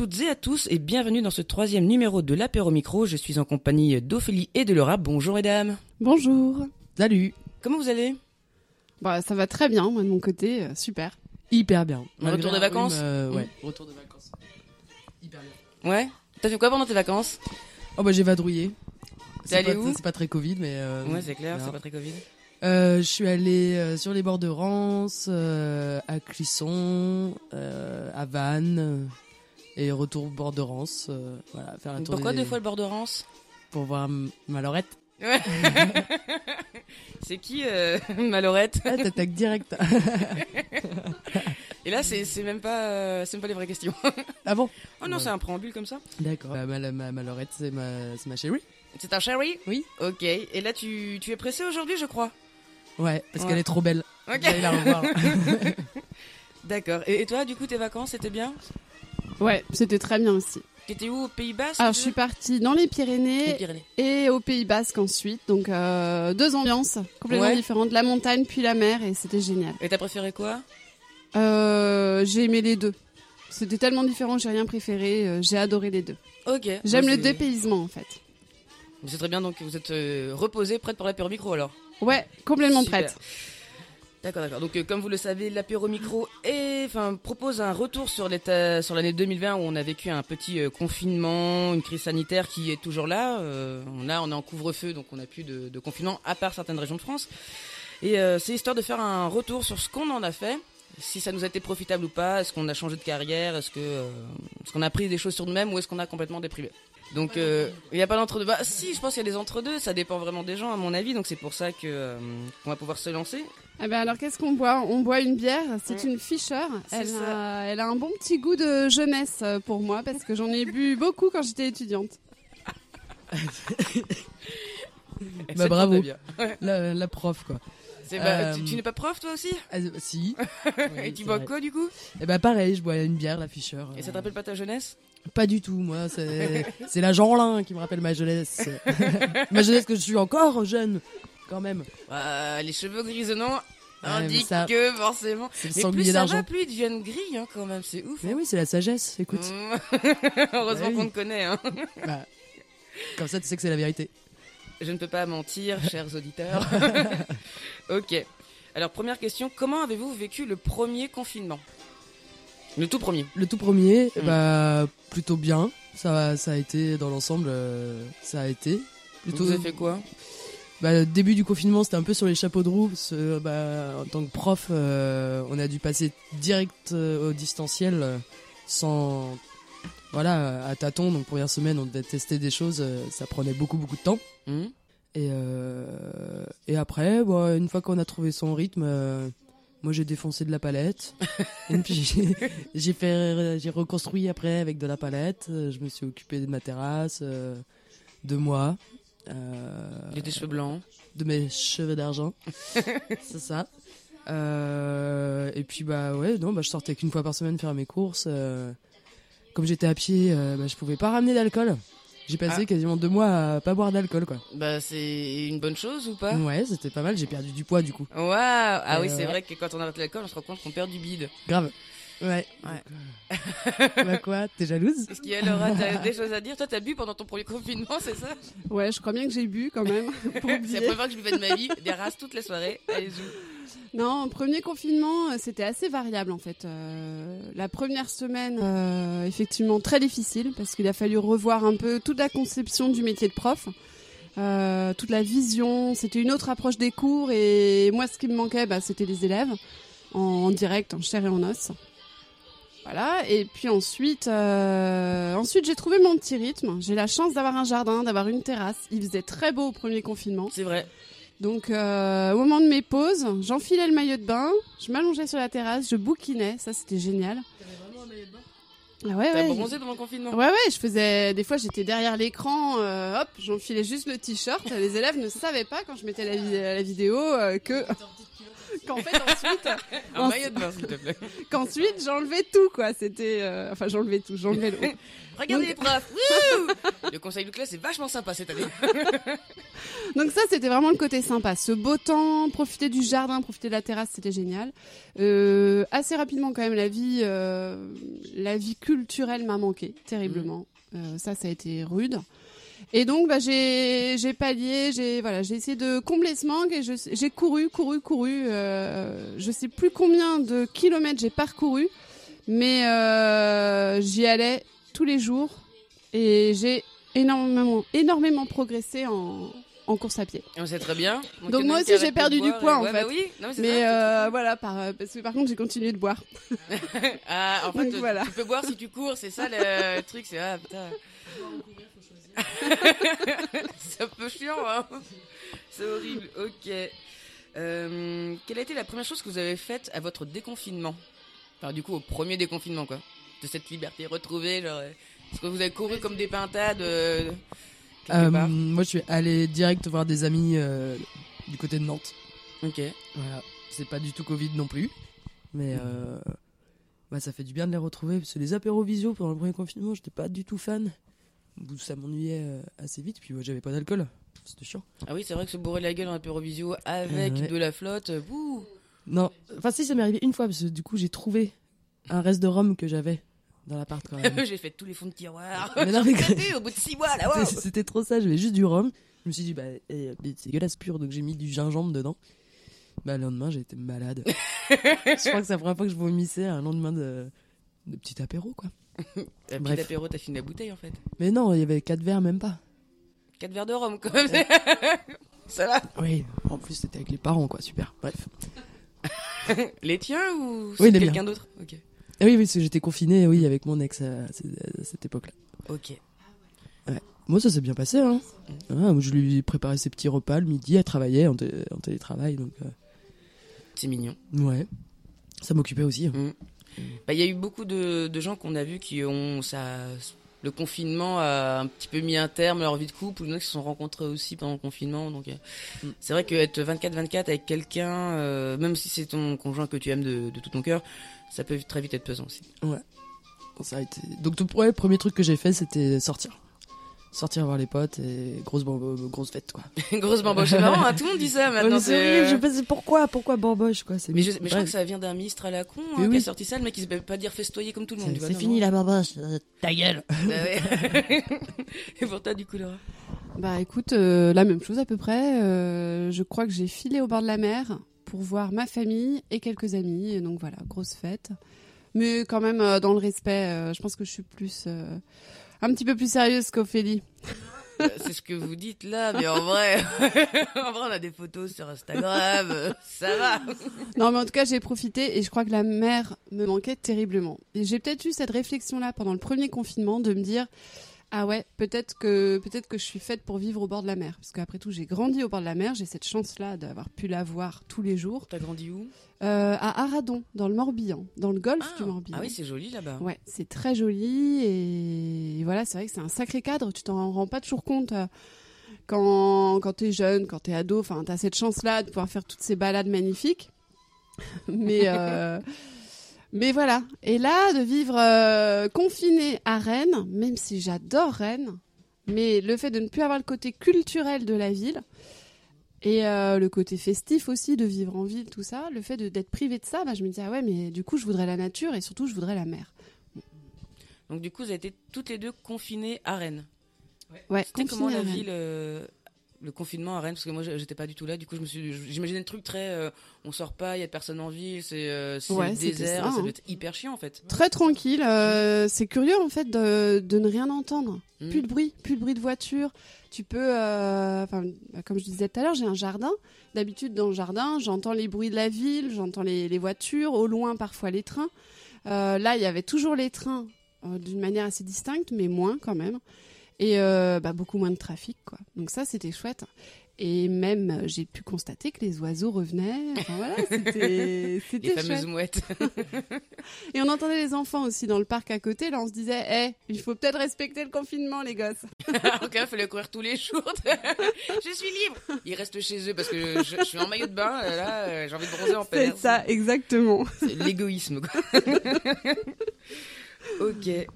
Bonjour à toutes et à tous et bienvenue dans ce troisième numéro de l'apéro micro. Je suis en compagnie d'Ophélie et de Laura. Bonjour mesdames. Bonjour. Salut. Comment vous allez? Bah ça va très bien, moi de mon côté, euh, super. Hyper bien. Retour de vacances? euh, Ouais, Mm. retour de vacances. Hyper bien. Ouais T'as fait quoi pendant tes vacances? Oh bah j'ai vadrouillé. T'es C'est allé pas, où? c'est pas très Covid, mais. euh, Ouais, c'est clair, c'est pas très Covid. Euh, je suis allé euh, sur les bords de Rance, euh, à Clisson, euh, à Vannes, et retour au bord de Rance. euh, voilà, faire un tour Pourquoi des- deux fois le bord de Rance Pour voir m- ma Lorette. Ouais. c'est qui euh, Malorette? Ah, t'attaques direct. Et là, c'est c'est même pas, euh, c'est même pas les vraies questions. ah bon? Oh non, Ouais. c'est un préambule comme ça. D'accord. Bah, ma, ma, ma Lorette, c'est ma, c'est ma chérie. C'est un chéri Oui. Ok. Et là, tu, tu es pressé aujourd'hui, je crois? Ouais, parce Ouais. qu'elle est trop belle. Ok. La revoir. D'accord. Et, et toi, du coup, tes vacances, c'était bien? Ouais, c'était très bien aussi. T'étais où au Pays Basque Alors je suis partie dans les Les Pyrénées et au Pays Basque ensuite, donc euh, deux ambiances complètement Ouais. différentes, la montagne puis la mer et c'était génial. Et t'as préféré quoi? Euh, j'ai aimé les deux. C'était tellement différent, j'ai rien préféré, euh, j'ai adoré les deux. Ok. J'aime le dépaysement en fait. C'est très bien, donc vous êtes euh, reposé, prête pour l'apéro micro alors? Ouais, complètement Super. prête. D'accord, d'accord. Donc, euh, comme vous le savez, l'apéro micro propose un retour sur l'année 2020 où on a vécu un petit euh, confinement, une crise sanitaire qui est toujours là. Euh, on est en couvre-feu, donc on n'a plus de, de confinement à part certaines régions de France. Et euh, c'est histoire de faire un retour sur ce qu'on en a fait, si ça nous a été profitable ou pas, est-ce qu'on a changé de carrière, est-ce que, euh, est-ce qu'on a appris des choses sur nous-mêmes ou est-ce qu'on a complètement déprimé? Donc, euh, il n'y a pas d'entre-deux. Bah, si, je pense qu'il y a des entre-deux. Ça dépend vraiment des gens, à mon avis. Donc, c'est pour ça que euh, qu'on va pouvoir se lancer. Ah ben alors qu'est-ce qu'on boit? On boit une bière, c'est une Fischer. Elle a, elle a un bon petit goût de jeunesse pour moi parce que j'en ai bu beaucoup quand j'étais étudiante. Bah, bravo. la prof, quoi. Bah, Euh, tu, tu n'es pas prof toi aussi Ah, si. Et tu bois quoi du coup? Et bah pareil, je bois une bière, la Fischer. Et ça te rappelle pas ta jeunesse? Pas du tout, moi, c'est la Jeanlin qui me rappelle ma jeunesse. ma jeunesse que je suis encore jeune, quand même. Ah, Les cheveux grisonnants mais indiquent ça- que forcément. Le Mais plus ça va, plus ils deviennent gris hein, quand même, c'est ouf. Mais hein. oui, c'est la sagesse, écoute. Mm. Heureusement Bah oui. qu'on te connaît. Hein. Bah, comme ça, tu sais que c'est la vérité. Je ne peux pas mentir, chers auditeurs. ok. Alors première question, comment avez-vous vécu le premier confinement? Le tout premier. Le tout premier, Mm. bah, plutôt bien. Ça, ça a été, dans l'ensemble, euh, ça a été. Plutôt, Vous avez fait quoi? Bah, le début du confinement, c'était un peu sur les chapeaux de roue. Parce bah, en tant que prof, euh, on a dû passer direct euh, au distanciel sans. Voilà, à tâtons. Donc, première semaine, on devait tester des choses. euh, ça prenait beaucoup, beaucoup de temps. Et, euh, et après, bah, une fois qu'on a trouvé son rythme, euh, moi j'ai défoncé de la palette. et puis j'ai- fait, j'ai reconstruit après avec de la palette. Je me suis occupé de ma terrasse, euh, de moi, J'ai des cheveux blancs. de mes cheveux d'argent. C'est ça. Et puis bah ouais, non, bah, je sortais qu'une fois par semaine faire mes courses. Euh, comme j'étais à pied, euh, bah, je pouvais pas ramener d'alcool. J'ai passé Ah. quasiment deux mois à pas boire d'alcool quoi. Bah c'est une bonne chose ou pas? Ouais, c'était pas mal, j'ai perdu du poids du coup. Waouh Ah Euh, oui, c'est ouais. vrai que quand on arrête l'alcool, on se rend compte qu'on perd du bide. Grave. Ouais. Ouais. bah quoi, t'es jalouse? Est-ce qu'il y a Laura, t'as des choses à dire? Toi, t'as bu pendant ton premier confinement, c'est ça? Ouais, je crois bien que j'ai bu quand même. pour C'est la première fois que je buvais de ma vie, des races toutes les soirées. Allez-y. Non, premier confinement, euh, c'était assez variable en fait. Euh, la première semaine, euh, effectivement, très difficile parce qu'il a fallu revoir un peu toute la conception du métier de prof, toute la vision. C'était une autre approche des cours et moi, ce qui me manquait, bah, c'était les élèves en, direct, en chair et en os. Voilà. Et puis ensuite, ensuite j'ai trouvé mon petit rythme. J'ai la chance d'avoir un jardin, d'avoir une terrasse. Il faisait très beau au premier confinement. C'est vrai. Donc, euh, au moment de mes pauses, j'enfilais le maillot de bain, je m'allongeais sur la terrasse, je bouquinais, ça c'était génial. Ah ouais, T'as ouais. bronzé pendant le confinement? Ouais, ouais, je faisais. Des fois, j'étais derrière l'écran, euh, hop, j'enfilais juste le t-shirt. Les élèves ne savaient pas quand je mettais la, vi- la vidéo euh, que qu'en fait ensuite, Un En- qu'ensuite j'enlevais tout quoi. C'était, euh, enfin j'enlevais tout, j'enlevais le. Regardez Donc- les profs. Wouh le conseil de classe est vachement sympa cette année. Donc ça, c'était vraiment le côté sympa. Ce beau temps, profiter du jardin, profiter de la terrasse, c'était génial. Euh, assez rapidement quand même, la vie, euh, la vie culturelle m'a manqué terriblement. Euh, ça, ça a été rude. Et donc, bah, j'ai, j'ai pallié, j'ai, voilà, j'ai essayé de combler ce manque et j'ai couru, couru, couru. Euh, je sais plus combien de kilomètres j'ai parcouru, mais euh, j'y allais tous les jours et j'ai énormément, énormément progressé en, en course à pied. On sait très bien. Donc moi aussi, j'ai perdu du poids, en ouais, fait. bah oui. Non, mais euh, voilà, par, euh, parce que par contre, j'ai continué de boire. Ah, en fait, Donc, tu- voilà. tu peux boire si tu cours, c'est ça le truc, c'est ah putain. c'est un peu chiant, hein. C'est horrible. Ok. Euh, quelle a été la première chose que vous avez faite à votre déconfinement? Enfin, du coup, au premier déconfinement, quoi. De cette liberté retrouvée, genre. euh, Est-ce que vous avez couru comme des pintades euh, Euh, moi, je suis allé direct voir des amis du côté de Nantes. Ok. Voilà. C'est pas du tout Covid non plus. Mais bah, ça fait du bien de les retrouver. Parce que les apéros visio pendant le premier confinement, j'étais pas du tout fan. Ça m'ennuyait euh, assez vite. Puis moi, j'avais pas d'alcool. C'était chiant. Ah oui, c'est vrai que se bourrer la gueule en apérovisio avec Ouais. de la flotte, euh, bouh Non, enfin, si, ça m'est arrivé une fois. Parce que du coup, j'ai trouvé un reste de rhum que j'avais dans l'appart quand même. J'ai fait tous les fonds de tiroir. Mais non, mais- au bout de six mois, là, waouh C'était- trop ça, j'avais juste du rhum. Je me suis dit, bah, eh, c'est dégueulasse pur, donc j'ai mis du gingembre dedans. Bah, le lendemain, j'ai été malade. je crois que c'est la première fois que je vomissais un lendemain de, de petit apéro, quoi. Un Bref. petit apéro, t'as fini la bouteille en fait. Mais non, il y avait quatre verres, même pas. 4 verres de rhum quand même. Ça va Oui, en plus, c'était avec les parents, quoi, super. Bref. Les tiens ou Oui, quelqu'un d'autre Ok. Ah oui, oui, parce que j'étais confiné, oui, avec mon ex à, à cette- époque-là. Ok. Moi, ça s'est bien passé, hein. Ah, moi, je lui préparais ses petits repas le midi, elle travaillait en, té- en télétravail, donc, C'est mignon. euh, ouais. Ça m'occupait aussi. hein. Bah, Il y a eu beaucoup de, de gens qu'on a vus qui ont ça. Le confinement a un petit peu mis un terme à leur vie de couple, ou il y en a qui se sont rencontrés aussi pendant le confinement. Donc, euh, Mm. c'est vrai qu'être 24-24 avec quelqu'un, euh, même si c'est ton conjoint que tu aimes de, de tout ton cœur, ça peut très vite être pesant aussi. Bon, ça a été... Donc, tout ouais, le premier truc que j'ai fait, c'était sortir. Sortir voir les potes et grosse, bambo- grosse fête, quoi. Grosse bamboche, c'est marrant, hein, tout le monde dit ça maintenant. mais c'est je sais pas pourquoi, pourquoi bamboche, quoi. c'est- Mais je, mais je crois que ça vient d'un ministre à la con hein, qui a sorti ça, le mec il se peut pas dire festoyer comme tout le monde. C'est fini la bamboche, euh, ta gueule. Bah. Et pour toi, du coup, Laura? Bah écoute, euh, la même chose à peu près. Euh, je crois que j'ai filé au bord de la mer pour voir ma famille et quelques amis. Et donc voilà, grosse fête. Mais quand même euh, dans le respect, euh, je pense que je suis plus... un petit peu plus sérieuse qu'Ophélie. Euh, C'est ce que vous dites là, mais en vrai, en vrai, on a des photos sur Instagram, ça va. Non mais en tout cas j'ai profité et je crois que la mer me manquait terriblement. Et j'ai peut-être eu cette réflexion-là pendant le premier confinement de me dire... Ah ouais, peut-être que peut-être que je suis faite pour vivre au bord de la mer, parce qu'après tout j'ai grandi au bord de la mer, j'ai cette chance-là d'avoir pu la voir tous les jours. T'as grandi où? Euh, à Aradon, dans le Morbihan, dans le golfe du Morbihan. ah oui, c'est joli là-bas. Ouais, c'est très joli et voilà, c'est vrai que c'est un sacré cadre. Tu t'en rends pas toujours compte euh, quand quand t'es jeune, quand t'es ado. Enfin, t'as cette chance-là de pouvoir faire toutes ces balades magnifiques. Mais euh, mais voilà. Et là, de vivre euh, confiné à Rennes, même si j'adore Rennes, mais le fait de ne plus avoir le côté culturel de la ville. Et euh, le côté festif aussi, de vivre en ville, tout ça, le fait d'être privé de ça, bah, je me dis, ah ouais, mais du coup, je voudrais la nature et surtout, je voudrais la mer. Donc du coup, vous avez été toutes les deux confinées à Rennes. Ouais, C'était comment la ville, euh, le confinement à Rennes Parce que moi, j'étais pas du tout là. Du coup, je me suis, j'imaginais le truc très, euh, on sort pas, il y a personne en ville, c'est euh, Ouais, désert, ça, ça, hein. doit être hyper chiant en fait. Très tranquille. euh, c'est curieux en fait de, de ne rien entendre. Mm. Plus de bruit, plus de bruit de voiture. Tu peux, euh, enfin, bah, comme je disais tout à l'heure, j'ai un jardin. D'habitude, dans le jardin, j'entends les bruits de la ville, j'entends les, les voitures, au loin parfois les trains. Euh, là, il y avait toujours les trains d'une manière assez distincte, mais moins quand même. Et euh, bah, beaucoup moins de trafic, quoi. Donc ça, c'était chouette. Et même, euh, j'ai pu constater que les oiseaux revenaient. Enfin, voilà, c'était Les fameuses chouette. mouettes. Et on entendait les enfants aussi dans le parc à côté. Là, on se disait, eh, il faut peut-être respecter le confinement, les gosses. Alors qu'il fallait courir tous les jours. je suis libre. Ils restent chez eux parce que je, je suis en maillot de bain. euh, Là, j'ai envie de bronzer en C'est plein air. ça, exactement. C'est l'égoïsme, ok.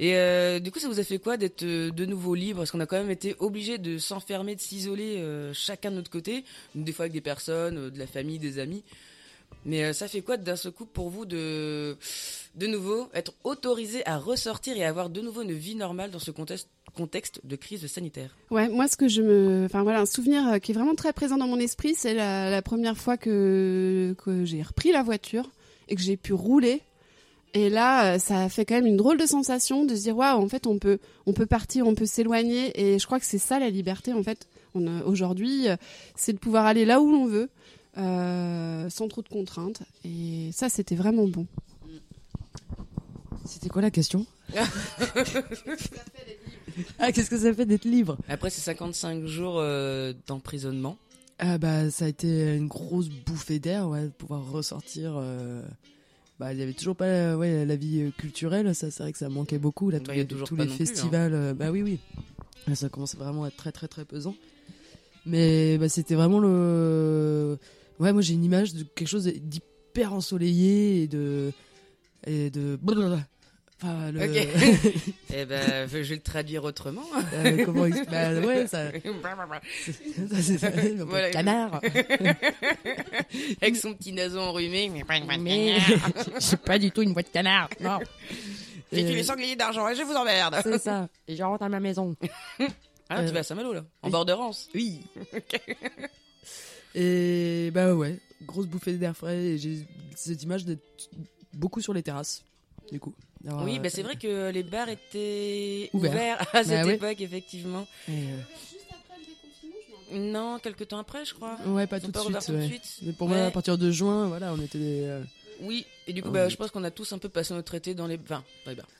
Et euh, du coup, ça vous a fait quoi d'être euh, de nouveau libre? Parce qu'on a quand même été obligé de s'enfermer, de s'isoler euh, chacun de notre côté, des fois avec des personnes, de la famille, des amis. Mais ça fait quoi d'un seul coup pour vous de de nouveau être autorisé à ressortir et avoir de nouveau une vie normale dans ce contexte de crise sanitaire? Ouais, moi, ce que je me. Enfin, voilà, un souvenir qui est vraiment très présent dans mon esprit, c'est la, la première fois que, que j'ai repris la voiture et que j'ai pu rouler. Et là, euh, ça a fait quand même une drôle de sensation de se dire, waouh, en fait, on peut, on peut partir, on peut s'éloigner. Et je crois que c'est ça la liberté, en fait. A- Aujourd'hui, euh, c'est de pouvoir aller là où l'on veut, euh, sans trop de contraintes. Et ça, c'était vraiment bon. C'était quoi la question? Ah, qu'est-ce que ça fait d'être libre? Après ces 55 jours euh, d'emprisonnement, Ah bah ça a été une grosse bouffée d'air, ouais, de pouvoir ressortir. euh, Bah il y avait toujours pas euh, ouais, la vie euh, culturelle, ça c'est vrai que ça manquait beaucoup là, Bah, y a tous les plus, hein. festivals. euh, Bah oui oui, Là, ça commence vraiment à être très très très pesant. Mais bah, c'était vraiment le, ouais moi j'ai une image de quelque chose d'hyper ensoleillé et de et de Enfin, le... Ok. eh ben, je vais le traduire autrement. Euh, comment expliquer Bah ouais, ça. ça, c'est ça, Voilà. canard. Avec son petit nason enrhumé. Mais c'est pas du tout une boîte de canard. Non. J'ai tué Euh, les sangliers d'argent et je vous emmerde. C'est ça. Et je rentre à ma maison. Ah, tu Euh, vas à Saint-Malo, là En oui. bord de Rance Oui. Et bah ouais, grosse bouffée d'air frais. Et j'ai cette image d'être beaucoup sur les terrasses, du coup. D'avoir, Oui, euh, bah c'est vrai que les bars étaient Ouverts. ouverts, à cette Bah ouais. époque, effectivement. et, euh, Non, quelques temps après, je crois. ouais, pas tout de pas suite. tout de ouais. suite. Mais pour Ouais. moi, à partir de juin, voilà, on était des. euh, Oui, et du coup, bah, je pense qu'on a tous un peu passé notre été dans les, enfin,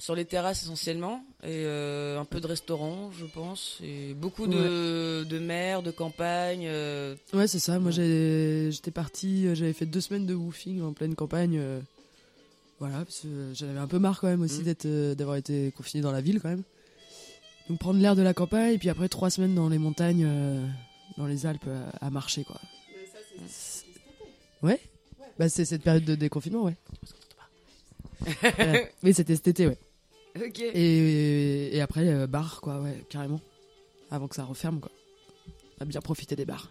sur les terrasses essentiellement, et euh, un peu de restaurants, je pense, et beaucoup de, de mers, de campagne. euh, Ouais, c'est ça. Moi, Ouais. j'étais parti, euh, j'avais fait deux semaines de woofing en pleine campagne. Voilà, parce que j'en avais un peu marre quand même aussi Mhm. d'être, euh, d'avoir été confiné dans la ville quand même. Donc prendre l'air de la campagne, et puis après trois semaines dans les montagnes, euh, dans les Alpes, euh, à marcher quoi. Ouais Bah c'est cette période de déconfinement, ouais. Ouais. Oui, c'était cet été, ouais. Ok. Et, et après, euh, bar, quoi, ouais, carrément. Avant que ça referme, quoi. On a bien profité des bars.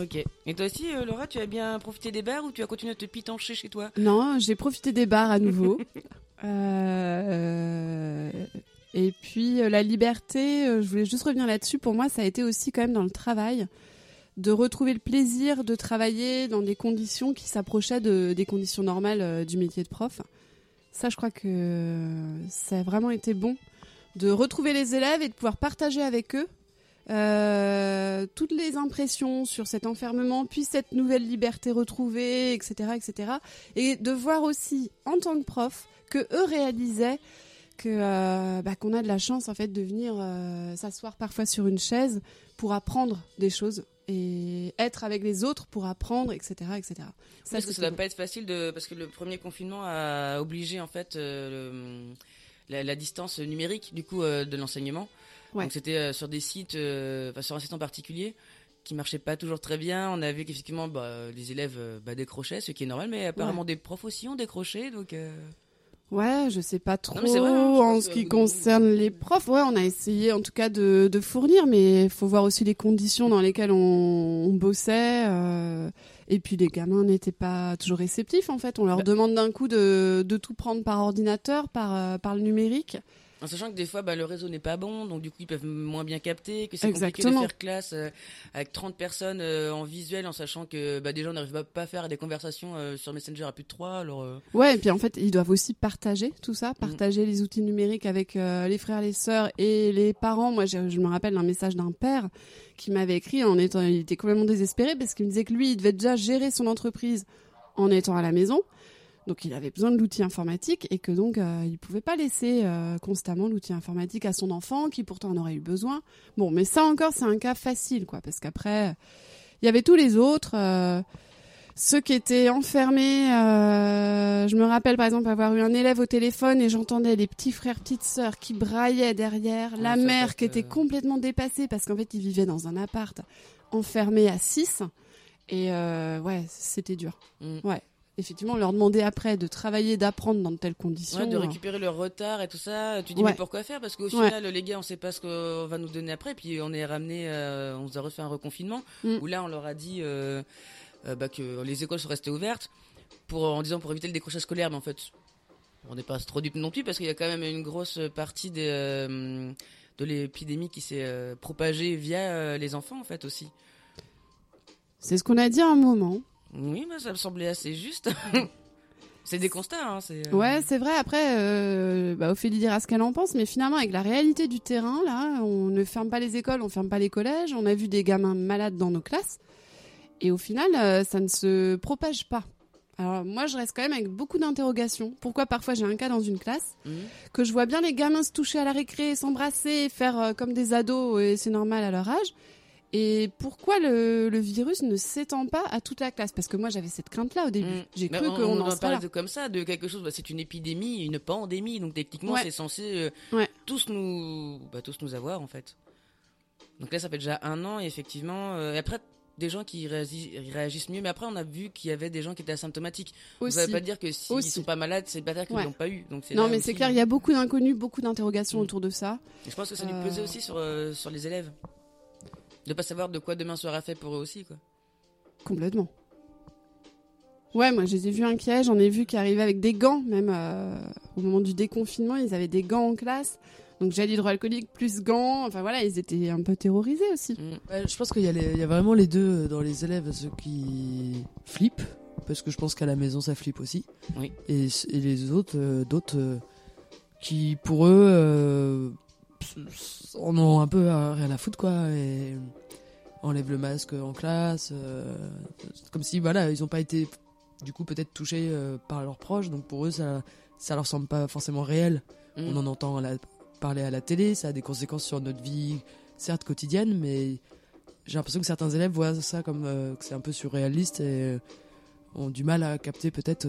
Ok. Et toi aussi, euh, Laura, tu as bien profité des bars ou tu as continué à te pitancher chez toi? Non, j'ai profité des bars à nouveau. Euh, et puis euh, la liberté, je voulais juste revenir là-dessus. Pour moi, ça a été aussi quand même dans le travail, de retrouver le plaisir de travailler dans des conditions qui s'approchaient de, des conditions normales du métier de prof. Ça, je crois que ça a vraiment été bon de retrouver les élèves et de pouvoir partager avec eux euh, toutes les impressions sur cet enfermement, puis cette nouvelle liberté retrouvée, etc., etc. Et de voir aussi, en tant que prof, que eux réalisaient que euh, bah, qu'on a de la chance en fait de venir euh, s'asseoir parfois sur une chaise pour apprendre des choses et être avec les autres pour apprendre, etc., etc. Ça, Parce que ça doit pas être facile de parce que le premier confinement a obligé en fait le- la, la distance numérique du coup de l'enseignement. Ouais. Donc c'était euh, sur des sites, euh, enfin, sur un site en particulier qui marchait pas toujours très bien. On a vu qu'effectivement bah, les élèves euh, bah, décrochaient, ce qui est normal, mais apparemment des profs aussi ont décroché. Donc euh, Ouais, je sais pas trop vrai, hein, en ce qui concerne les profs. Ouais, on a essayé en tout cas de, de fournir, mais il faut voir aussi les conditions dans lesquelles on, on bossait. euh, et puis les gamins n'étaient pas toujours réceptifs en fait. On leur Bah. demande d'un coup de, de tout prendre par ordinateur, par, par le numérique. En sachant que des fois bah, le réseau n'est pas bon, donc du coup ils peuvent moins bien capter, que c'est compliqué de faire classe euh, avec 30 personnes euh, en visuel, en sachant que bah, des gens n'arrivent pas à faire des conversations euh, sur Messenger à plus de 3 alors. Ouais, et puis en fait, ils doivent aussi partager tout ça, partager les outils numériques avec les frères, les sœurs et les parents. Moi, je, je me rappelle d'un message d'un père qui m'avait écrit en étant, il était complètement désespéré parce qu'il me disait que lui, il devait déjà gérer son entreprise en étant à la maison. Donc il avait besoin de l'outil informatique et que donc euh, il pouvait pas laisser euh, constamment l'outil informatique à son enfant qui pourtant en aurait eu besoin. Bon, mais ça encore c'est un cas facile quoi parce qu'après il y avait tous les autres euh, ceux qui étaient enfermés. euh, je me rappelle par exemple avoir eu un élève au téléphone et j'entendais les petits frères petites sœurs qui braillaient derrière, Ouais, la mère qui était complètement dépassée parce qu'en fait ils vivaient dans un appart enfermé à 6 et ouais c'était dur. Mm. Ouais. Effectivement, leur demandait après de travailler, d'apprendre dans de telles conditions. Ouais, de récupérer leur retard et tout ça. Tu dis Ouais. mais pourquoi faire? Parce qu'au Ouais. final, les gars, on sait pas ce qu'on va nous donner après. Puis on est ramené, euh, on nous a refait un reconfinement Mm. où là, on leur a dit euh, euh, bah, que les écoles sont restées ouvertes pour en disant pour éviter le décrochage scolaire. Mais en fait, on n'est pas trop dupe non plus parce qu'il y a quand même une grosse partie des, de l'épidémie qui s'est propagée via les enfants en fait aussi. C'est ce qu'on a dit à un moment. Oui, bah, ça me semblait assez juste. c'est des constats. Hein, c'est, euh, Ouais, c'est vrai. Après, euh, bah, Ophélie dira ce qu'elle en pense, mais finalement, avec la réalité du terrain, là, on ne ferme pas les écoles, on ferme pas les collèges. On a vu des gamins malades dans nos classes, et au final, euh, ça ne se propage pas. Alors moi, je reste quand même avec beaucoup d'interrogations. Pourquoi parfois j'ai un cas dans une classe Mhm. que je vois bien les gamins se toucher à la récré, s'embrasser, faire euh, comme des ados, et c'est normal à leur âge. Et pourquoi le, le virus ne s'étend pas à toute la classe? Parce que moi, j'avais cette crainte-là au début. Mm. J'ai cru on, qu'on on en en parle comme ça, de quelque chose. bah, c'est une épidémie, une pandémie. Donc techniquement, Ouais. c'est censé euh, Ouais. tous nous, bah, tous nous avoir en fait. Donc là, ça fait déjà un an et effectivement. euh, et après, des gens qui réagissent, mieux. Mais après, on a vu qu'il y avait des gens qui étaient asymptomatiques. Aussi. Ça veut pas dire que s'ils Aussi. sont pas malades, c'est pas dire qu'ils Ouais. l'ont pas eu. Donc Non, mais c'est clair, il y a beaucoup d'inconnus, beaucoup d'interrogations Mm. autour de ça. Et je pense que ça lui Euh. pesait aussi sur euh, sur les élèves. De pas savoir de quoi demain sera fait pour eux aussi, quoi. Complètement. Ouais, moi, je les ai vus inquiets. J'en ai vu qui arrivaient avec des gants, même euh, au moment du déconfinement, ils avaient des gants en classe. Donc, gel hydroalcoolique plus gants. Enfin, voilà, ils étaient un peu terrorisés aussi. Mm. Ouais, je pense qu'il y, a les- il y a vraiment les deux dans les élèves, ceux qui flippent, parce que je pense qu'à la maison ça flippe aussi. Oui. Et, et les autres, euh, d'autres euh, qui pour eux euh, en ont un peu euh, rien à foutre quoi et enlèvent le masque en classe, euh, comme si voilà ils ont pas été du coup peut-être touchés euh, par leurs proches, donc pour eux ça ça leur semble pas forcément réel. Mm. On en entend à la- parler à la télé, ça a des conséquences sur notre vie, certes quotidienne, mais j'ai l'impression que certains élèves voient ça comme que c'est un peu surréaliste et ont du mal à capter peut-être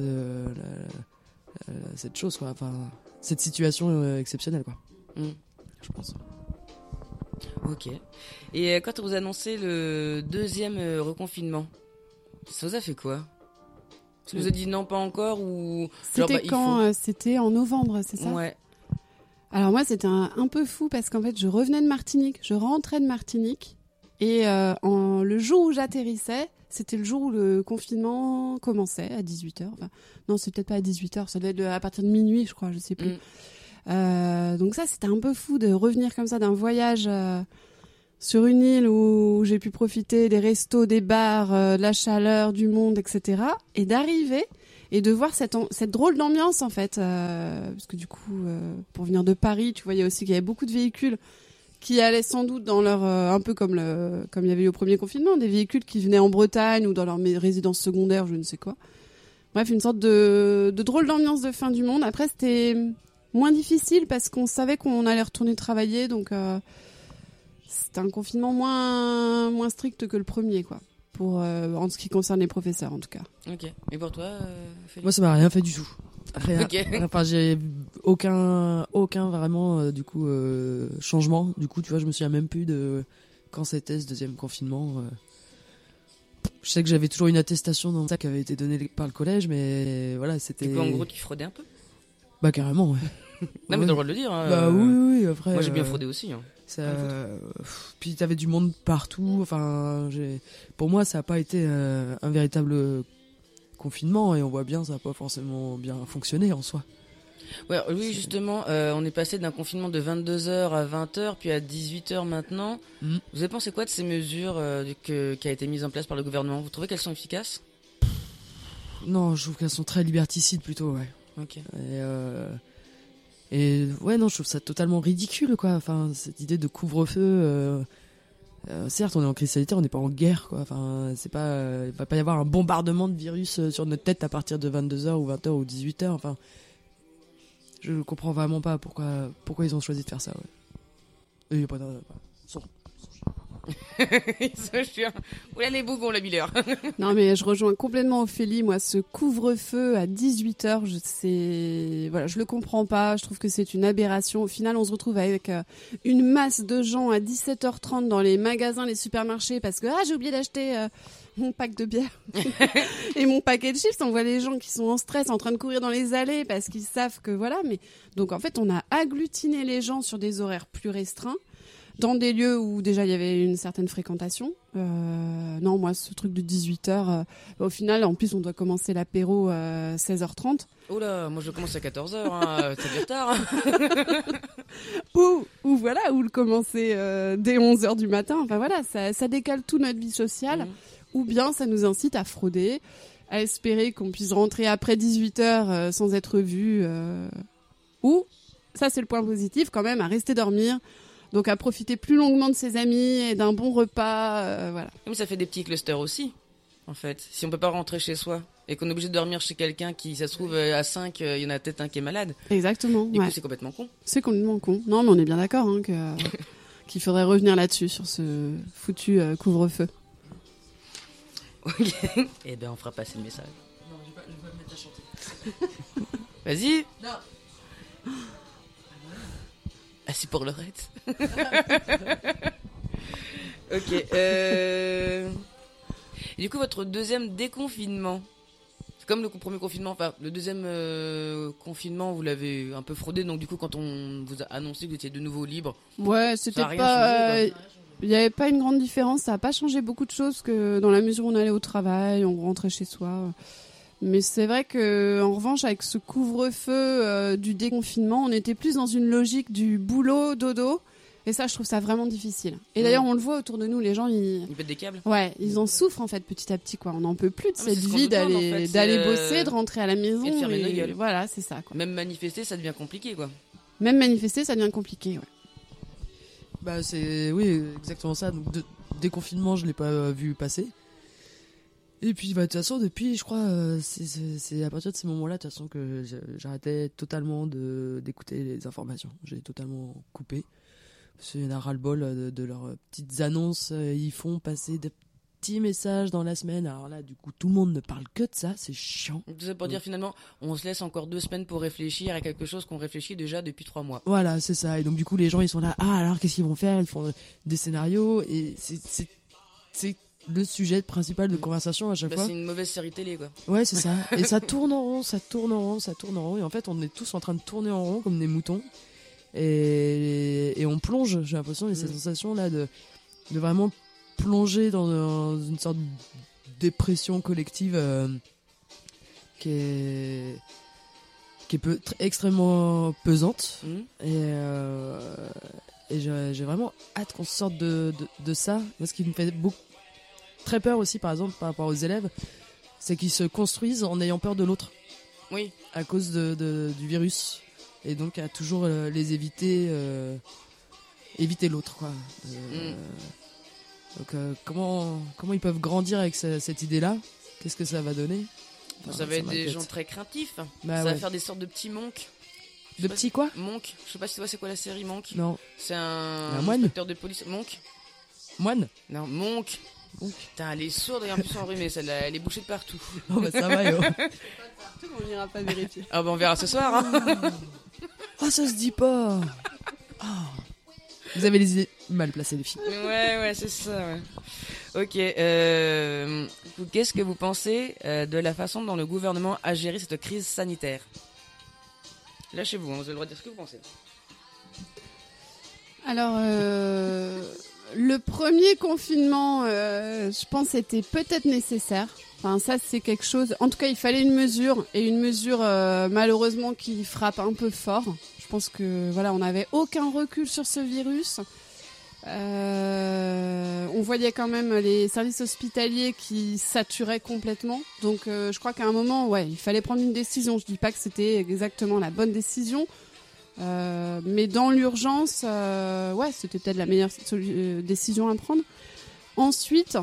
cette chose, quoi. Enfin, cette situation exceptionnelle, quoi. Mm. Je pense. Ok. Et euh, quand on vous a annoncé le deuxième euh, reconfinement, ça vous a fait quoi? Ça vous a dit non, pas encore ou C'était bah, quand faut- euh, C'était en novembre, c'est ça? Ouais. Alors moi, c'était un, un peu fou parce qu'en fait, je revenais de Martinique, je rentrais de Martinique, et euh, en, le jour où j'atterrissais, c'était le jour où le confinement commençait à 18h. Enfin, non, c'est peut-être pas à 18h, ça devait être à partir de minuit, je crois, je sais plus. Mm. Euh, donc ça, c'était un peu fou de revenir comme ça d'un voyage euh, sur une île où j'ai pu profiter des restos, des bars, euh, de la chaleur, du monde, etc. Et d'arriver et de voir cette, cette drôle d'ambiance en fait. parce que du coup, pour venir de Paris, tu voyais aussi qu'il y avait beaucoup de véhicules qui allaient sans doute dans leur... un peu comme, comme il y avait eu au premier confinement, des véhicules qui venaient en Bretagne ou dans leur résidence secondaire, je ne sais quoi. Bref, une sorte de, de drôle d'ambiance de fin du monde. Après, c'était moins difficile parce qu'on savait qu'on allait retourner travailler, donc euh, c'était un confinement moins, moins strict que le premier, quoi. Pour, euh, en ce qui concerne les professeurs, en tout cas. Ok. Et pour toi, euh, Félix? Moi, ça m'a rien fait du tout. Rien. Ok. Enfin, j'ai aucun, aucun vraiment euh, du coup euh, changement. Du coup, tu vois, je me souviens même plus de quand c'était ce deuxième confinement. euh. Je sais que j'avais toujours une attestation dans ça qui avait été donnée par le collège, mais voilà, c'était. Du coup, en gros, tu fraudais un peu? Bah carrément. Ouais. Non, mais t'as le droit de le dire. hein, Bah euh, oui, oui. Après. Moi, j'ai bien euh, fraudé aussi. Hein. Ça, puis t'avais du monde partout. Enfin, pour moi, ça n'a pas été euh, un véritable confinement et on voit bien, ça n'a pas forcément bien fonctionné en soi. Ouais, oui, justement, euh, on est passé d'un confinement de 22h à 20h, puis à 18h maintenant. Mhm. Vous avez pensé quoi de ces mesures euh, que, qui a été mises en place par le gouvernement? Vous trouvez qu'elles sont efficaces? Non, je trouve qu'elles sont très liberticides plutôt, ouais. Ok. Et, euh, et ouais, non, je trouve ça totalement ridicule, quoi. Enfin, cette idée de couvre-feu, euh, euh, certes, on est en crise sanitaire, on n'est pas en guerre, quoi. Enfin, c'est pas, va pas y avoir un bombardement de virus sur notre tête à partir de 22h ou 20h ou 18h. Enfin, je comprends vraiment pas pourquoi, pourquoi ils ont choisi de faire ça. Ouais. Et pas- son-. Oula, les bougons, la Miller. Non, mais je rejoins complètement Ophélie. Moi, ce couvre-feu à 18h, je sais, voilà, je le comprends pas. Je trouve que c'est une aberration. Au final, on se retrouve avec euh, une masse de gens à 17h30 dans les magasins, les supermarchés parce que, ah, j'ai oublié d'acheter euh, mon pack de bière et mon paquet de chips. On voit les gens qui sont en stress, en train de courir dans les allées parce qu'ils savent que voilà. Mais donc, en fait, on a agglutiné les gens sur des horaires plus restreints dans des lieux où déjà il y avait une certaine fréquentation. Euh, non, moi, ce truc de 18h, au final, en plus, on doit commencer l'apéro à 16h30. Oula, moi je commence à 14h, hein. c'est du retard. Ou, ou voilà, ou le commencer euh, dès 11h du matin. Enfin voilà, ça, ça décale toute notre vie sociale. Mhm. Ou bien ça nous incite à frauder, à espérer qu'on puisse rentrer après 18h sans être vu. euh, Ou, ça c'est le point positif quand même, à rester dormir. Donc à profiter plus longuement de ses amis et d'un bon repas. euh, voilà. Mais ça fait des petits clusters aussi, en fait. Si on peut pas rentrer chez soi et qu'on est obligé de dormir chez quelqu'un qui, ça se trouve, euh, à 5, il y en a peut-être un qui est malade. Exactement. Du ouais. coup, c'est complètement con. C'est complètement con. Non, mais on est bien d'accord hein, que qu'il faudrait revenir là-dessus sur ce foutu euh, couvre-feu. Ok. Eh ben, on fera passer le message. Vas-y. Non. Ah, c'est pour le raid. ok. Euh... Et du coup, votre deuxième déconfinement, c'est comme le premier confinement, enfin, le deuxième euh, confinement, vous l'avez un peu fraudé, donc du coup, quand on vous a annoncé que vous étiez de nouveau libre, Ouais, c'était pas. changé, Il n'y avait pas une grande différence. Ça n'a pas changé beaucoup de choses que dans la mesure où on allait au travail, on rentrait chez soi. Mais c'est vrai que, en revanche, avec ce couvre-feu euh, du déconfinement, on était plus dans une logique du boulot dodo. Et ça, je trouve ça vraiment difficile. Et Mm. d'ailleurs, on le voit autour de nous, les gens, ils, il pète des câbles. Ouais, ils en souffrent en fait petit à petit quoi. On n'en peut plus de Ah, cette vie d'aller en fait, d'aller c'est, bosser, euh, de rentrer à la maison et de fermer nos et gueules. voilà, c'est ça quoi. Même manifester, ça devient compliqué, quoi. Même manifester, ça devient compliqué. Ouais. Bah c'est oui exactement ça. Donc de, déconfinement, je l'ai pas euh, vu passer. Et puis bah de toute façon depuis, je crois, euh, c'est- c'est c'est à partir de ces moments-là, de toute façon que j'arrêtais totalement d'écouter les informations. J'ai totalement coupé. En a ras-le-bol de, de leurs petites annonces. Ils font passer des petits messages dans la semaine. Alors là, du coup, tout le monde ne parle que de ça. C'est chiant. Tout ça pour dire finalement, on se laisse encore deux semaines pour réfléchir à quelque chose qu'on réfléchit déjà depuis trois mois. Voilà, c'est ça. Et donc du coup, les gens, ils sont là. Ah, alors qu'est-ce qu'ils vont faire? Ils font des scénarios et c'est c'est c'est le sujet principal de conversation à chaque Bah, fois. c'est une mauvaise série télé, quoi. Ouais, c'est ça. Et ça tourne en rond, ça tourne en rond, ça tourne en rond. Et en fait, on est tous en train de tourner en rond comme des moutons. Et, et on plonge, j'ai l'impression, il y a cette Mm. sensation là de, de vraiment plonger dans, un- une sorte de dépression collective euh, qui est, qui est peu- extrêmement pesante. Hmm Et, euh, et j'ai vraiment hâte qu'on sorte de, de, de ça. Moi, ce qui me fait beaucoup, très peur aussi, par exemple, par rapport aux élèves, c'est qu'ils se construisent en ayant peur de l'autre Oui. à cause de, de- du virus. Et donc à toujours euh, les éviter, euh, éviter l'autre, quoi. Euh, Mm. Donc euh, comment, comment ils peuvent grandir avec ce- cette idée-là? Qu'est-ce que ça va donner? Ça va être des gens très craintifs. Bah ça ouais. va faire des sortes de petits monks. De petits quoi? Monk. Je sais pas si tu vois c'est quoi la série Monk? Non. C'est un, Un moine inspecteur de police. Monk. Moine Non, Monk. Putain, elle est sourde et en plus enrhumée, celle-là. Elle est bouchée de partout. Oh bah ça va, yo. On n'ira pas vérifier. Ah bah on verra ce soir. Hein. Oh, ça se dit pas Oh. Vous avez les idées mal placées, les filles. ouais, ouais, c'est ça. Ouais. Ok. Euh, Qu'est-ce que vous pensez euh, de la façon dont le gouvernement a géré cette crise sanitaire? Lâchez-vous, hein, vous avez le droit de dire ce que vous pensez. Alors, euh, le premier confinement, euh, je pense, était peut-être nécessaire. Enfin, ça, c'est quelque chose. En tout cas, il fallait une mesure et une mesure euh, malheureusement qui frappe un peu fort. Je pense que voilà, on n'avait aucun recul sur ce virus. Euh, on voyait quand même les services hospitaliers qui saturaient complètement. Donc, je crois qu'à un moment, ouais, il fallait prendre une décision. Je dis pas que c'était exactement la bonne décision. Euh, mais dans l'urgence, euh, ouais, c'était peut-être la meilleure euh, décision à prendre. Ensuite,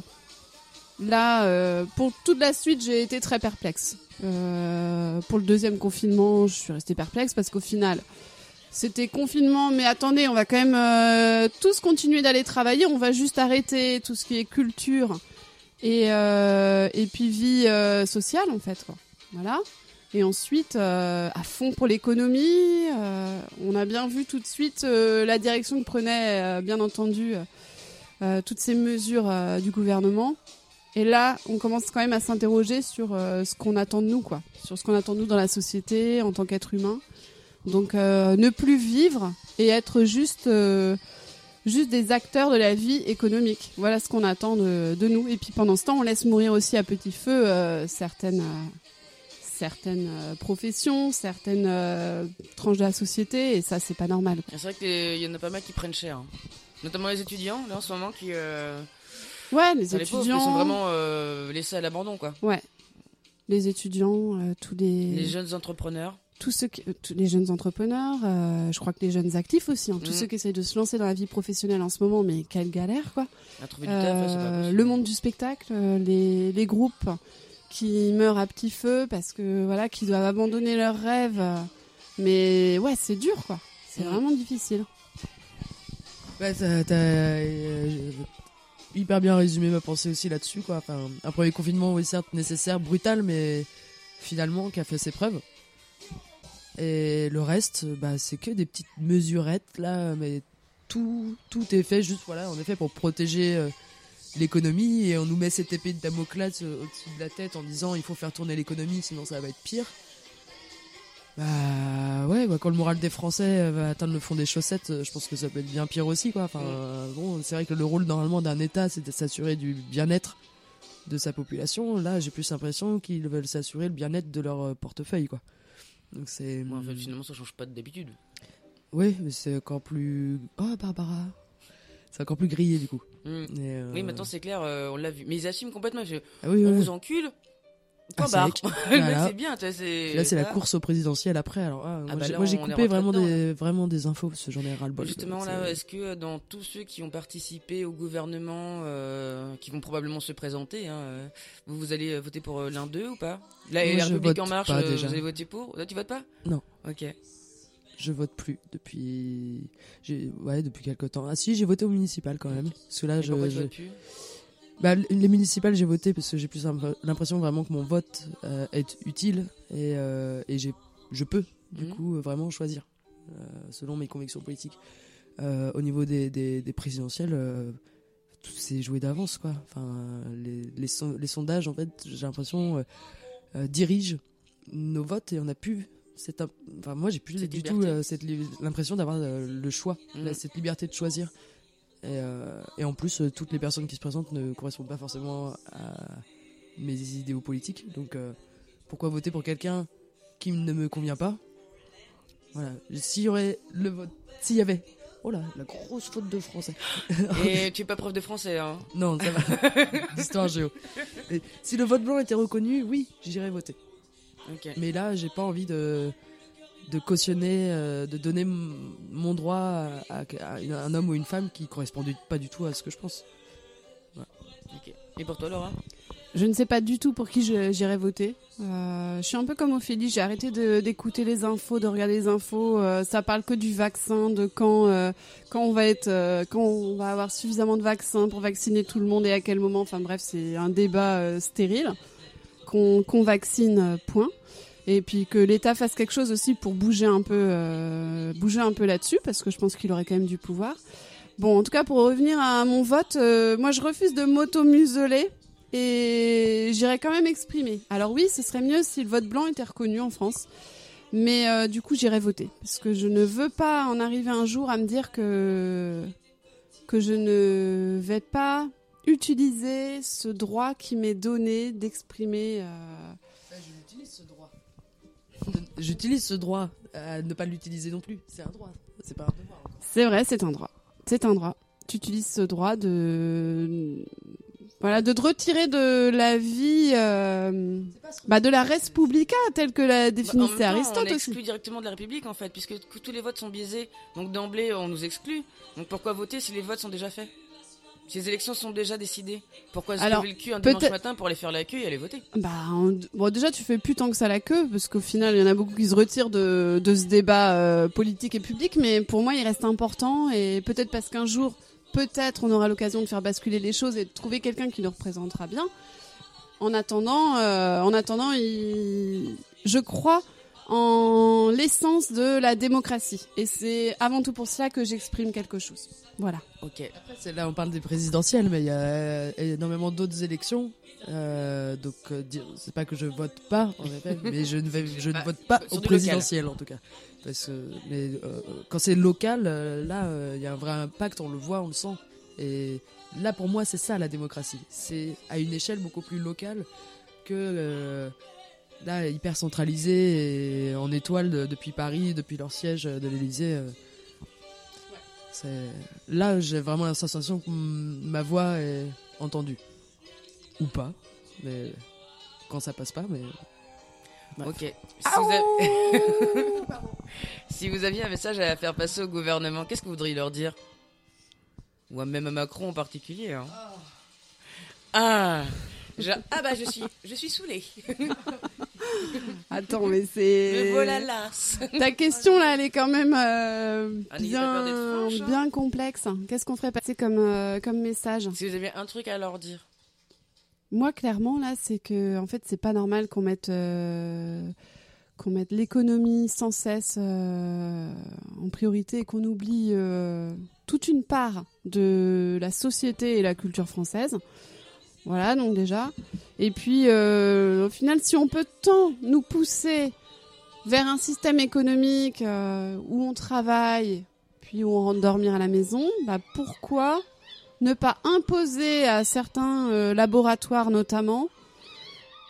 là, pour toute la suite, j'ai été très perplexe. Pour le deuxième confinement, je suis restée perplexe parce qu'au final, c'était confinement, mais attendez, on va quand même tous continuer d'aller travailler. On va juste arrêter tout ce qui est culture et, et puis vie sociale, en fait. Voilà. Et ensuite, euh, à fond pour l'économie, euh, on a bien vu tout de suite euh, la direction que prenait, euh, bien entendu, toutes ces mesures du gouvernement. Et là, on commence quand même à s'interroger sur ce qu'on attend de nous, quoi, sur ce qu'on attend de nous dans la société en tant qu'être humain. Donc, ne plus vivre et être juste, juste des acteurs de la vie économique. Voilà ce qu'on attend de, nous. Et puis pendant ce temps, on laisse mourir aussi à petit feu certaines, certaines euh, professions, certaines euh, tranches de la société, et ça, c'est pas normal. C'est vrai qu'il y en a pas mal qui prennent cher. hein. Notamment les étudiants, là en ce moment, qui. Euh, Ouais, les enfin, les pauvres, étudiants, qui sont vraiment euh, laissés à l'abandon, quoi. ouais, les étudiants, euh, tous les, Les jeunes entrepreneurs. tous ceux qui- tous les jeunes entrepreneurs, euh, je crois que les jeunes actifs aussi, hein, tous Mhm. ceux qui essayent de se lancer dans la vie professionnelle en ce moment, mais quelle galère quoi. À trouver du taf, ouais, c'est pas possible. le monde du spectacle, les, les groupes qui meurent à petit feu parce que voilà, qui doivent abandonner leurs rêves. Mais ouais, c'est dur quoi. C'est vraiment difficile. Ouais, t'as, t'as, euh, hyper bien résumé ma pensée aussi là-dessus, quoi. Enfin, un premier confinement, oui, certes, nécessaire, brutal, mais finalement, qui a fait ses preuves. Et le reste, bah, c'est que des petites mesurettes, là, mais tout, tout est fait juste, voilà, en effet, pour protéger euh, l'économie, et on nous met cette épée de Damoclès euh, au-dessus de la tête en disant il faut faire tourner l'économie, sinon ça va être pire. Bah ouais, bah, quand le moral des Français euh, va atteindre le fond des chaussettes, euh, je pense que ça peut être bien pire aussi, quoi. Enfin, bon, c'est vrai que le rôle normalement d'un État, c'est de s'assurer du bien-être de sa population. Là, j'ai plus l'impression qu'ils veulent s'assurer le bien-être de leur portefeuille, quoi. Donc c'est. Ouais, en fait, finalement, ça change pas d'habitude. Oui, mais c'est encore plus. Oh, Barbara C'est encore plus grillé, du coup. Et, euh, Oui, maintenant c'est clair, euh, on l'a vu. Mais ils assument complètement. Ah oui, on oui. vous encule. Point Ah, c'est barre. vrai Le mec, Voilà. c'est bien. c'est- Là, c'est la course au présidentiel après. Alors, ah, moi, bah j'ai- moi, j'ai coupé vraiment dedans, des, vraiment des infos que j'en ai ras-le-bol. Justement, là, est-ce que euh, dans tous ceux qui ont participé au gouvernement, euh, qui vont probablement se présenter, hein, euh, vous, vous allez voter pour l'un d'eux ou pas? Là, Moi, la République en marche, vous allez voter pour? Là, tu votes pas? Non. Ok. Je vote plus depuis. Ouais, depuis quelques temps. Ah, si, j'ai voté au municipal quand même. Parce que là, Et je. pourquoi tu je- votes plus? Bah, les municipales, j'ai voté parce que j'ai plus l'imp- l'impression vraiment que mon vote euh, est utile et, euh, et j'ai, je peux du Mhm. coup vraiment choisir euh, selon mes convictions politiques. Au niveau des, des, des présidentielles, tout s'est joué d'avance quoi. Enfin, les, les, son- les sondages en fait, j'ai l'impression dirigent nos votes et on a plus cette, imp- enfin moi j'ai plus du tout euh, cette li- l'impression d'avoir euh, le choix, la- cette liberté de choisir. Et, euh, et en plus, toutes les personnes qui se présentent ne correspondent pas forcément à mes idéaux politiques. Donc, pourquoi voter pour quelqu'un qui ne me convient pas? Voilà. S'il y aurait le vote, s'il y avait, oh là, la grosse faute de français. Et tu es pas prof de français, hein? Non, ça va. Histoire géo. Et si le vote blanc était reconnu, oui, j'irais voter. Mais là, j'ai pas envie de de cautionner, euh, de donner mon droit à, à- à un homme ou une femme qui correspond du- pas du tout à ce que je pense. Et pour toi, Laura? Je ne sais pas du tout pour qui j'irai voter. Euh, je suis un peu comme Ophélie, j'ai arrêté d'écouter les infos, de regarder les infos. Euh, ça parle que du vaccin, de quand euh, quand on va être, euh, quand on va avoir suffisamment de vaccins pour vacciner tout le monde et à quel moment. Enfin bref, c'est un débat euh, stérile. Qu'on vaccine, euh, point. Et puis que l'État fasse quelque chose aussi pour bouger un peu, euh, bouger un peu là-dessus, parce que je pense qu'il aurait quand même du pouvoir. Bon, en tout cas, pour revenir à mon vote, euh, moi je refuse de m'auto-museler et j'irai quand même exprimer. Alors oui, ce serait mieux si le vote blanc était reconnu en France, mais du coup j'irai voter parce que je ne veux pas en arriver un jour à me dire que que je ne vais pas utiliser ce droit qui m'est donné d'exprimer. euh, J'utilise ce droit. J'utilise ce droit à ne pas l'utiliser non plus. C'est un droit. C'est pas un devoir. C'est vrai, c'est un droit. C'est un droit. Tu utilises ce droit de Voilà, de te retirer de la vie, euh, bah, de la res publica telle que l'a Bah, définissait temps, Aristote on aussi. exclut directement de la République en fait, puisque que tous les votes sont biaisés. Donc d'emblée, on nous exclut. Donc pourquoi voter si les votes sont déjà faits? Les élections sont déjà décidées, pourquoi se lever le cul un dimanche matin pour aller faire la queue et aller voter? Bah, on- bon, déjà, tu fais plus tant que ça la queue, parce qu'au final, il y en a beaucoup qui se retirent de, de ce débat euh, politique et public, mais pour moi, il reste important, et peut-être parce qu'un jour, peut-être, on aura l'occasion de faire basculer les choses et de trouver quelqu'un qui nous représentera bien. En attendant, euh, en attendant, il- je crois en l'essence de la démocratie, et c'est avant tout pour cela que j'exprime quelque chose. Voilà. Ok. Après, c'est là, on parle des présidentielles, mais il y a euh, énormément d'autres élections. Euh, donc, euh, c'est pas que je vote pas, en effet, mais je ne, vais, je ne vote pas au présidentiel, en tout cas. Parce que, mais euh, quand c'est local, là, euh, il y a un vrai impact, on le voit, on le sent. Et là, pour moi, c'est ça la démocratie. C'est à une échelle beaucoup plus locale que là, hyper centralisé et en étoile de- depuis Paris, depuis leur siège de l'Élysée. euh, c'est là j'ai vraiment la sensation que ma voix est entendue ou pas, mais quand ça passe pas, mais Bref. Ok. Si vous, avez... si vous aviez un message à faire passer au gouvernement, qu'est-ce que vous voudriez leur dire? Ou à- même à Macron en particulier. hein. Ah je... Ah bah je suis, je suis saoulée. Attends, mais c'est. Voilà. Ta question là, elle est quand même euh, Ah, bien, franche, hein. bien complexe. Qu'est-ce qu'on ferait passer comme, euh, comme message? Si vous aviez un truc à leur dire. Moi, clairement, là, c'est que en fait, c'est pas normal qu'on mette euh, qu'on mette l'économie sans cesse euh, en priorité et qu'on oublie euh, toute une part de la société et la culture française. Voilà, donc déjà. Et puis, euh, au final, si on peut tant nous pousser vers un système économique euh, où on travaille, puis où on rentre dormir à la maison, bah pourquoi ne pas imposer à certains euh, laboratoires notamment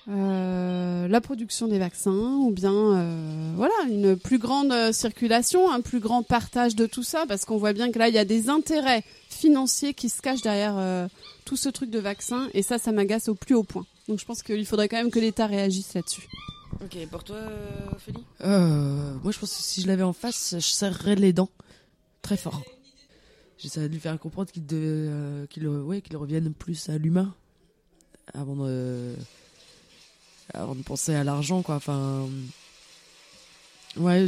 la production des vaccins ou bien euh, voilà une plus grande euh, circulation, un plus grand partage de tout ça parce qu'on voit bien que là il y a des intérêts financiers qui se cachent derrière euh, tout ce truc de vaccin et ça ça m'agace au plus haut point. Donc je pense qu'il faudrait quand même que l'État réagisse là-dessus. Ok, pour toi, euh, Ophélie? Euh, moi, je pense que si je l'avais en face, je serrerais les dents très fort. J'essaierais de lui faire comprendre euh, ouais, qu'il revienne plus à l'humain avant de, avant de penser à l'argent, quoi. Enfin, ouais,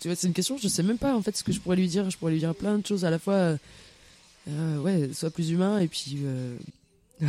tu vois, c'est une question. Je sais même pas en fait ce que je pourrais lui dire. Je pourrais lui dire plein de choses à la fois. euh, euh, ouais, sois plus humain et puis. euh,